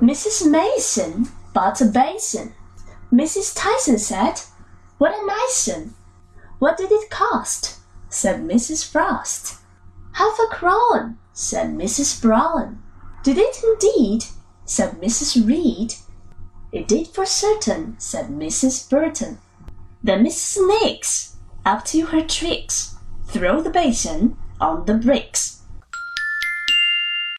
Mrs. Mason bought a basin. Mrs. Tyson said, What a nice one! What did it cost? said Mrs. Frost. Half a crown, said Mrs. Brown. Did it indeed? said Mrs. Reed. It did for certain, said Mrs. Burton. Then Mrs. Nix, up to her tricks, throw the basin on the bricks.